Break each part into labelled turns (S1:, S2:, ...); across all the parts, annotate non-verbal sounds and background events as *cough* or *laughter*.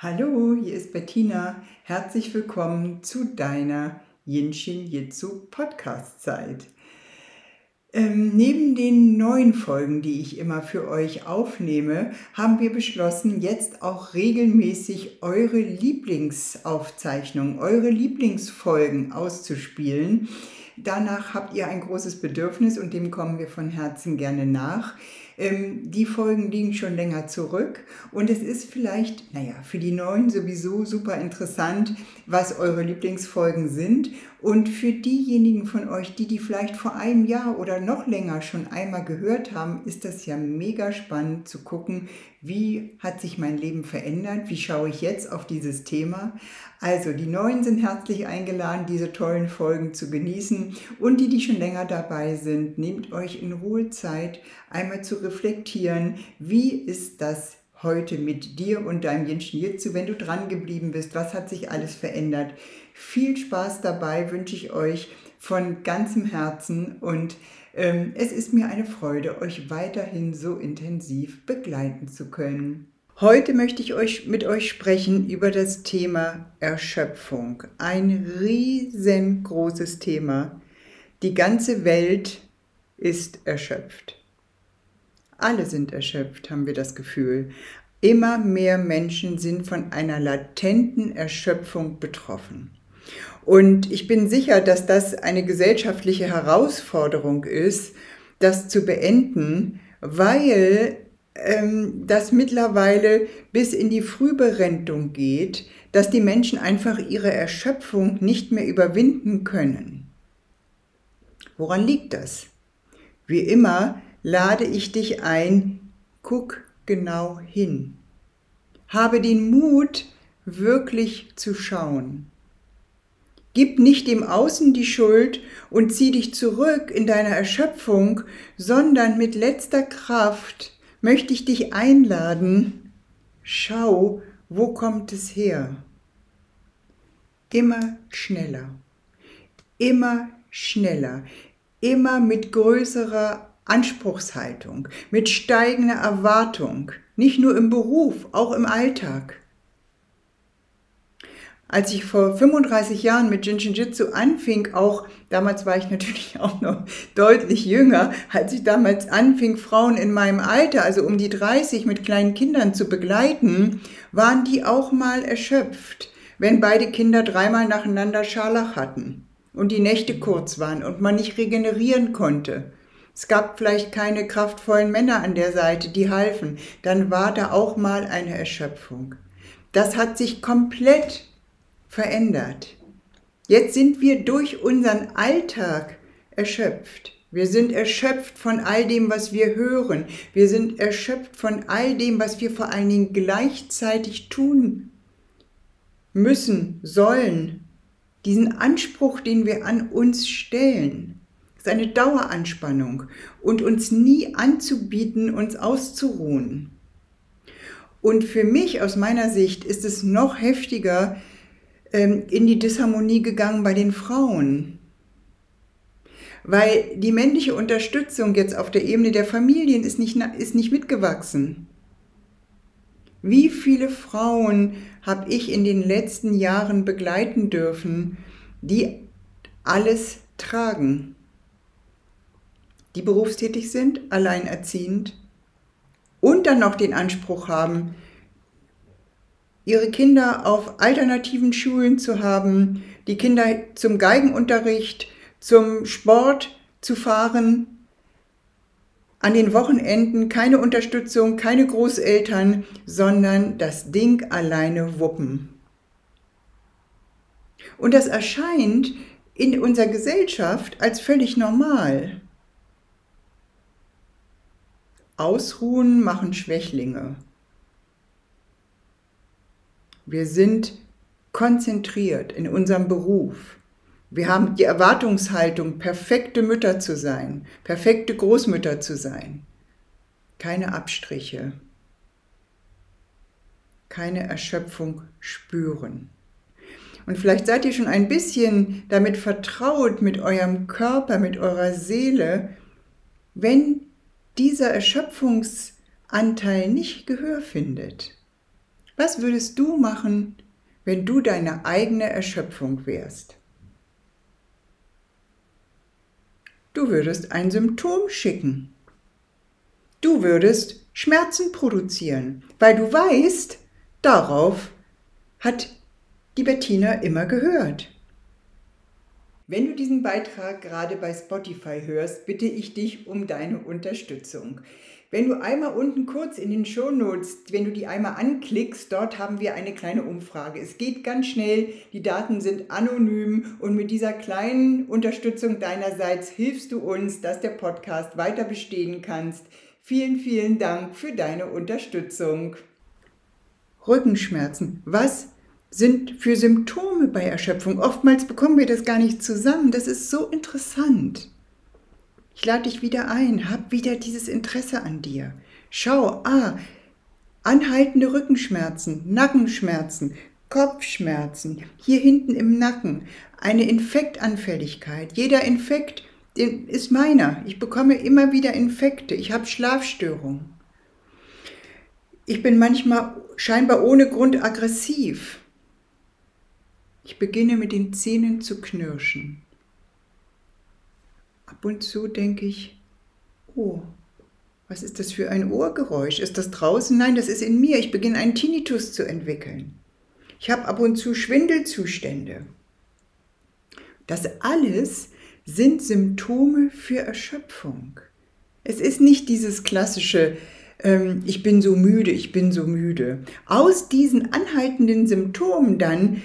S1: Hallo, hier ist Bettina. Herzlich willkommen zu deiner Yin Shin Jitsu Podcast Zeit. Ähm, neben den neuen Folgen, die ich immer für euch aufnehme, haben wir beschlossen, jetzt auch regelmäßig eure Lieblingsaufzeichnungen, eure Lieblingsfolgen auszuspielen. Danach habt ihr ein großes Bedürfnis und dem kommen wir von Herzen gerne nach. Ähm, die Folgen liegen schon länger zurück und es ist vielleicht, naja, für die Neuen sowieso super interessant, was eure Lieblingsfolgen sind. Und für diejenigen von euch, die die vielleicht vor einem Jahr oder noch länger schon einmal gehört haben, ist das ja mega spannend zu gucken, wie hat sich mein Leben verändert, wie schaue ich jetzt auf dieses Thema. Also die Neuen sind herzlich eingeladen, diese tollen Folgen zu genießen und die, die schon länger dabei sind, nehmt euch in Ruhe Zeit, einmal zu reflektieren, wie ist das heute mit dir und deinem Jenschen Jitsu, wenn du dran geblieben bist, was hat sich alles verändert. Viel Spaß dabei wünsche ich euch von ganzem Herzen und ähm, es ist mir eine Freude, euch weiterhin so intensiv begleiten zu können. Heute möchte ich euch mit euch sprechen über das Thema Erschöpfung. Ein riesengroßes Thema. Die ganze Welt ist erschöpft. Alle sind erschöpft, haben wir das Gefühl. Immer mehr Menschen sind von einer latenten Erschöpfung betroffen. Und ich bin sicher, dass das eine gesellschaftliche Herausforderung ist, das zu beenden, weil ähm, das mittlerweile bis in die Frühberentung geht, dass die Menschen einfach ihre Erschöpfung nicht mehr überwinden können. Woran liegt das? Wie immer lade ich dich ein, guck genau hin. Habe den Mut, wirklich zu schauen. Gib nicht dem Außen die Schuld und zieh dich zurück in deiner Erschöpfung, sondern mit letzter Kraft möchte ich dich einladen, schau, wo kommt es her? Immer schneller, immer schneller, immer mit größerer Anspruchshaltung, mit steigender Erwartung, nicht nur im Beruf, auch im Alltag. Als ich vor 35 Jahren mit Jinshin Jitsu anfing, auch damals war ich natürlich *laughs* auch noch deutlich jünger, als ich damals anfing, Frauen in meinem Alter, also um die 30 mit kleinen Kindern zu begleiten, waren die auch mal erschöpft, wenn beide Kinder dreimal nacheinander Scharlach hatten und die Nächte kurz waren und man nicht regenerieren konnte. Es gab vielleicht keine kraftvollen Männer an der Seite, die halfen. Dann war da auch mal eine Erschöpfung. Das hat sich komplett verändert. Jetzt sind wir durch unseren Alltag erschöpft. Wir sind erschöpft von all dem, was wir hören. Wir sind erschöpft von all dem, was wir vor allen Dingen gleichzeitig tun müssen, sollen. Diesen Anspruch, den wir an uns stellen ist eine Daueranspannung und uns nie anzubieten, uns auszuruhen. Und für mich aus meiner Sicht ist es noch heftiger ähm, in die Disharmonie gegangen bei den Frauen. Weil die männliche Unterstützung jetzt auf der Ebene der Familien ist nicht, ist nicht mitgewachsen. Wie viele Frauen habe ich in den letzten Jahren begleiten dürfen, die alles tragen? Die berufstätig sind, alleinerziehend und dann noch den Anspruch haben, ihre Kinder auf alternativen Schulen zu haben, die Kinder zum Geigenunterricht, zum Sport zu fahren, an den Wochenenden keine Unterstützung, keine Großeltern, sondern das Ding alleine wuppen. Und das erscheint in unserer Gesellschaft als völlig normal. Ausruhen machen Schwächlinge. Wir sind konzentriert in unserem Beruf. Wir haben die Erwartungshaltung, perfekte Mütter zu sein, perfekte Großmütter zu sein. Keine Abstriche, keine Erschöpfung spüren. Und vielleicht seid ihr schon ein bisschen damit vertraut, mit eurem Körper, mit eurer Seele, wenn dieser Erschöpfungsanteil nicht Gehör findet. Was würdest du machen, wenn du deine eigene Erschöpfung wärst? Du würdest ein Symptom schicken. Du würdest Schmerzen produzieren, weil du weißt, darauf hat die Bettina immer gehört. Wenn du diesen Beitrag gerade bei Spotify hörst, bitte ich dich um deine Unterstützung. Wenn du einmal unten kurz in den Show Notes, wenn du die einmal anklickst, dort haben wir eine kleine Umfrage. Es geht ganz schnell, die Daten sind anonym und mit dieser kleinen Unterstützung deinerseits hilfst du uns, dass der Podcast weiter bestehen kannst. Vielen, vielen Dank für deine Unterstützung. Rückenschmerzen. Was sind für Symptome bei Erschöpfung? Oftmals bekommen wir das gar nicht zusammen. Das ist so interessant. Ich lade dich wieder ein, hab wieder dieses Interesse an dir. Schau, ah, anhaltende Rückenschmerzen, Nackenschmerzen, Kopfschmerzen, hier hinten im Nacken, eine Infektanfälligkeit. Jeder Infekt ist meiner. Ich bekomme immer wieder Infekte. Ich habe Schlafstörungen. Ich bin manchmal scheinbar ohne Grund aggressiv. Ich beginne mit den Zähnen zu knirschen. Ab und zu denke ich, oh, was ist das für ein Ohrgeräusch? Ist das draußen? Nein, das ist in mir. Ich beginne einen Tinnitus zu entwickeln. Ich habe ab und zu Schwindelzustände. Das alles sind Symptome für Erschöpfung. Es ist nicht dieses klassische, ähm, ich bin so müde, ich bin so müde. Aus diesen anhaltenden Symptomen dann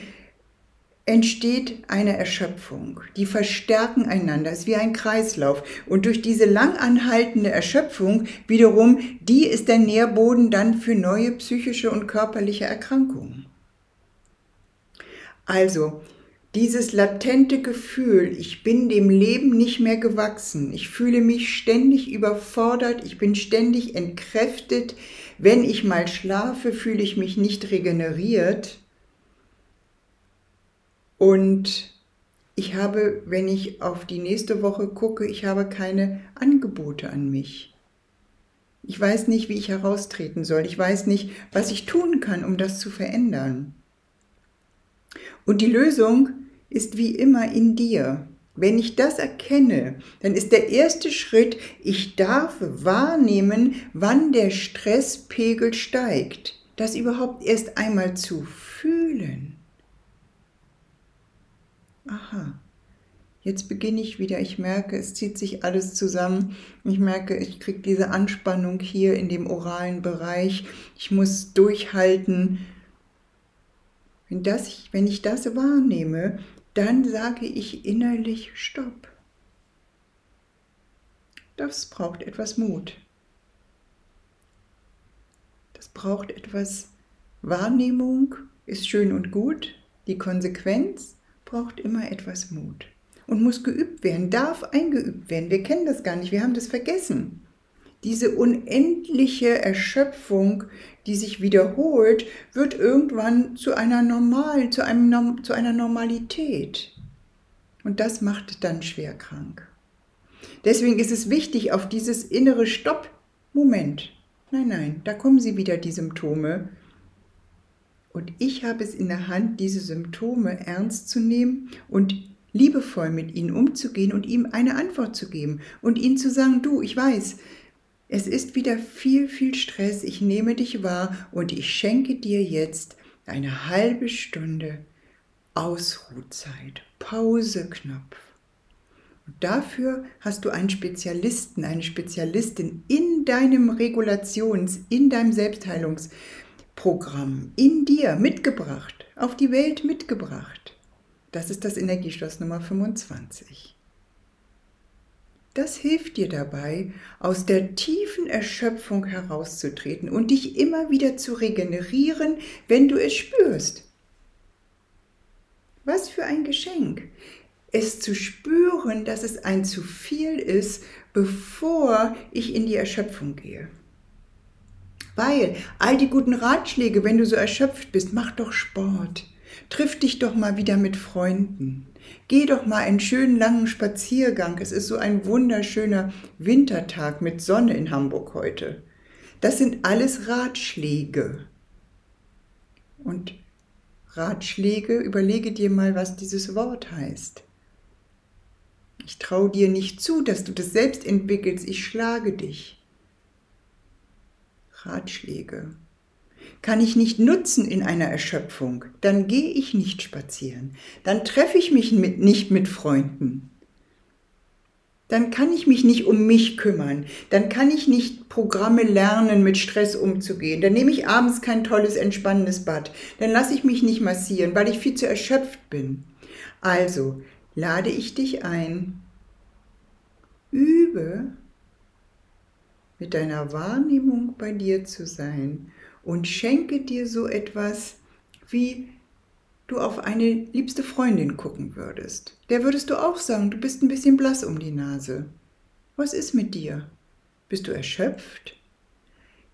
S1: entsteht eine Erschöpfung. Die verstärken einander. Ist wie ein Kreislauf. Und durch diese langanhaltende Erschöpfung wiederum, die ist der Nährboden dann für neue psychische und körperliche Erkrankungen. Also, dieses latente Gefühl, ich bin dem Leben nicht mehr gewachsen, ich fühle mich ständig überfordert, ich bin ständig entkräftet, wenn ich mal schlafe, fühle ich mich nicht regeneriert, und ich habe, wenn ich auf die nächste Woche gucke, ich habe keine Angebote an mich. Ich weiß nicht, wie ich heraustreten soll. Ich weiß nicht, was ich tun kann, um das zu verändern. Und die Lösung ist wie immer in dir. Wenn ich das erkenne, dann ist der erste Schritt, ich darf wahrnehmen, wann der Stresspegel steigt. Das überhaupt erst einmal zu fühlen aha, jetzt beginne ich wieder. Ich merke, es zieht sich alles zusammen. Ich merke, ich kriege diese Anspannung hier in dem oralen Bereich. Ich muss durchhalten. Wenn, das, wenn ich das wahrnehme, dann sage ich innerlich Stopp. Das braucht etwas Mut. Das braucht etwas Wahrnehmung, ist schön und gut. Die Konsequenz braucht immer etwas Mut und muss geübt werden, darf eingeübt werden. Wir kennen das gar nicht, wir haben das vergessen. Diese unendliche Erschöpfung, die sich wiederholt, wird irgendwann zu einer normalen, zu, einem, zu einer Normalität. Und das macht dann schwer krank. Deswegen ist es wichtig, auf dieses innere Stopp, Moment, nein, nein, da kommen sie wieder, die Symptome, und ich habe es in der Hand, diese Symptome ernst zu nehmen und liebevoll mit ihnen umzugehen und ihm eine Antwort zu geben und ihnen zu sagen, du, ich weiß, es ist wieder viel, viel Stress, ich nehme dich wahr und ich schenke dir jetzt eine halbe Stunde Ausruhzeit, Pauseknopf. Und dafür hast du einen Spezialisten, eine Spezialistin in deinem Regulations-, in deinem Selbstheilungs- Programm in dir mitgebracht, auf die Welt mitgebracht. Das ist das Energieschloss Nummer 25. Das hilft dir dabei, aus der tiefen Erschöpfung herauszutreten und dich immer wieder zu regenerieren, wenn du es spürst. Was für ein Geschenk. Es zu spüren, dass es ein zu viel ist, bevor ich in die Erschöpfung gehe. Weil all die guten Ratschläge, wenn du so erschöpft bist, mach doch Sport. Triff dich doch mal wieder mit Freunden. Geh doch mal einen schönen langen Spaziergang. Es ist so ein wunderschöner Wintertag mit Sonne in Hamburg heute. Das sind alles Ratschläge. Und Ratschläge, überlege dir mal, was dieses Wort heißt. Ich traue dir nicht zu, dass du das selbst entwickelst. Ich schlage dich. Ratschläge. Kann ich nicht nutzen in einer Erschöpfung, dann gehe ich nicht spazieren. Dann treffe ich mich mit, nicht mit Freunden. Dann kann ich mich nicht um mich kümmern. Dann kann ich nicht Programme lernen, mit Stress umzugehen. Dann nehme ich abends kein tolles, entspannendes Bad. Dann lasse ich mich nicht massieren, weil ich viel zu erschöpft bin. Also lade ich dich ein, übe mit deiner Wahrnehmung bei dir zu sein und schenke dir so etwas, wie du auf eine liebste Freundin gucken würdest. Der würdest du auch sagen, du bist ein bisschen blass um die Nase. Was ist mit dir? Bist du erschöpft?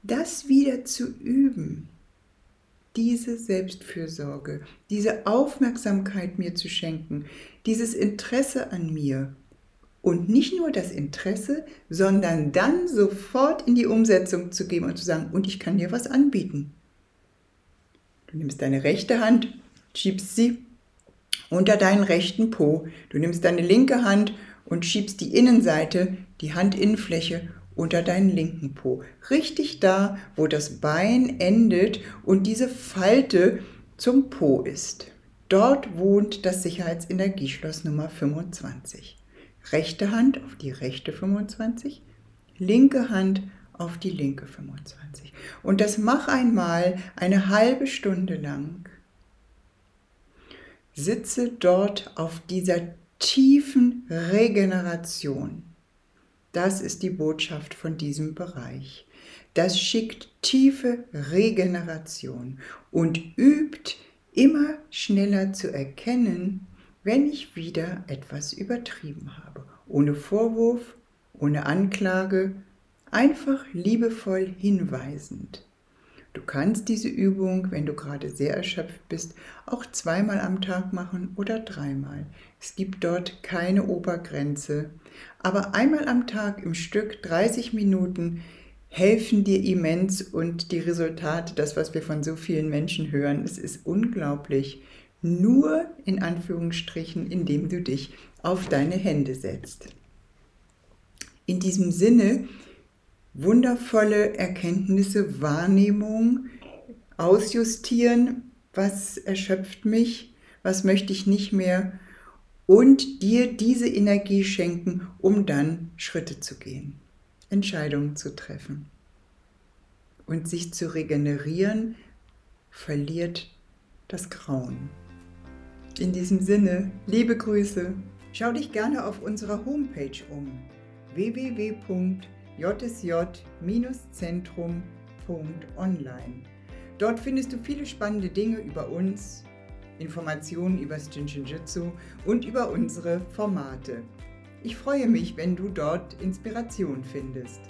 S1: Das wieder zu üben, diese Selbstfürsorge, diese Aufmerksamkeit mir zu schenken, dieses Interesse an mir, und nicht nur das Interesse, sondern dann sofort in die Umsetzung zu gehen und zu sagen, und ich kann dir was anbieten. Du nimmst deine rechte Hand, schiebst sie unter deinen rechten Po. Du nimmst deine linke Hand und schiebst die Innenseite, die Handinnenfläche unter deinen linken Po. Richtig da, wo das Bein endet und diese Falte zum Po ist. Dort wohnt das Sicherheitsenergieschloss Nummer 25 rechte Hand auf die rechte 25, linke Hand auf die linke 25. Und das mach einmal eine halbe Stunde lang. Sitze dort auf dieser tiefen Regeneration. Das ist die Botschaft von diesem Bereich. Das schickt tiefe Regeneration und übt immer schneller zu erkennen, wenn ich wieder etwas übertrieben habe. Ohne Vorwurf, ohne Anklage, einfach liebevoll hinweisend. Du kannst diese Übung, wenn du gerade sehr erschöpft bist, auch zweimal am Tag machen oder dreimal. Es gibt dort keine Obergrenze. Aber einmal am Tag im Stück 30 Minuten helfen dir immens und die Resultate, das, was wir von so vielen Menschen hören, es ist unglaublich, nur in Anführungsstrichen, indem du dich auf deine Hände setzt. In diesem Sinne, wundervolle Erkenntnisse, Wahrnehmung, ausjustieren, was erschöpft mich, was möchte ich nicht mehr und dir diese Energie schenken, um dann Schritte zu gehen, Entscheidungen zu treffen. Und sich zu regenerieren, verliert das Grauen. In diesem Sinne, liebe Grüße. Schau dich gerne auf unserer Homepage um www.jsj-zentrum.online. Dort findest du viele spannende Dinge über uns, Informationen über das Jinshinjutsu und über unsere Formate. Ich freue mich, wenn du dort Inspiration findest.